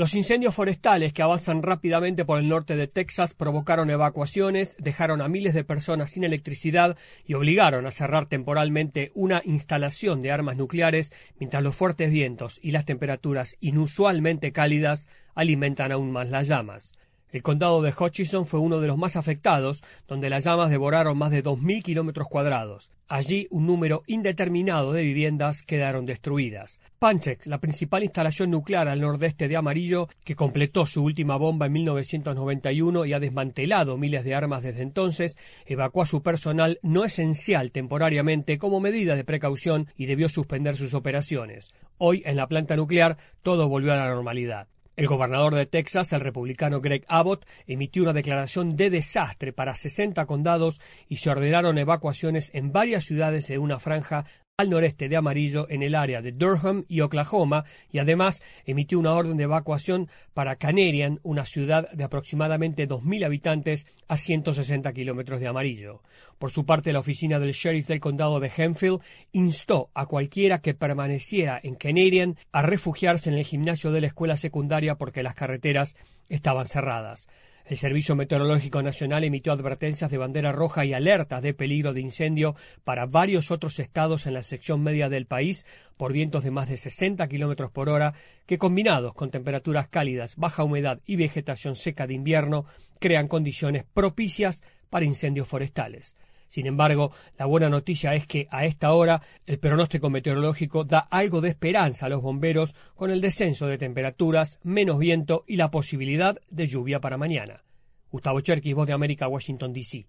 Los incendios forestales que avanzan rápidamente por el norte de Texas provocaron evacuaciones, dejaron a miles de personas sin electricidad y obligaron a cerrar temporalmente una instalación de armas nucleares mientras los fuertes vientos y las temperaturas inusualmente cálidas alimentan aún más las llamas. El condado de Hutchinson fue uno de los más afectados, donde las llamas devoraron más de 2.000 kilómetros cuadrados. Allí un número indeterminado de viviendas quedaron destruidas. Panchex, la principal instalación nuclear al nordeste de Amarillo, que completó su última bomba en 1991 y ha desmantelado miles de armas desde entonces, evacuó a su personal no esencial temporariamente como medida de precaución y debió suspender sus operaciones. Hoy, en la planta nuclear, todo volvió a la normalidad. El gobernador de Texas, el republicano Greg Abbott, emitió una declaración de desastre para 60 condados y se ordenaron evacuaciones en varias ciudades de una franja al noreste de Amarillo en el área de Durham y Oklahoma y además emitió una orden de evacuación para Canarian, una ciudad de aproximadamente 2.000 habitantes a 160 kilómetros de Amarillo. Por su parte, la oficina del sheriff del condado de Hemphill instó a cualquiera que permaneciera en Canarian a refugiarse en el gimnasio de la escuela secundaria porque las carreteras estaban cerradas. El Servicio Meteorológico Nacional emitió advertencias de bandera roja y alertas de peligro de incendio para varios otros estados en la sección media del país por vientos de más de 60 kilómetros por hora que, combinados con temperaturas cálidas, baja humedad y vegetación seca de invierno, crean condiciones propicias para incendios forestales. Sin embargo, la buena noticia es que a esta hora el pronóstico meteorológico da algo de esperanza a los bomberos con el descenso de temperaturas, menos viento y la posibilidad de lluvia para mañana. Gustavo Cherkis, Voz de América, Washington, D.C.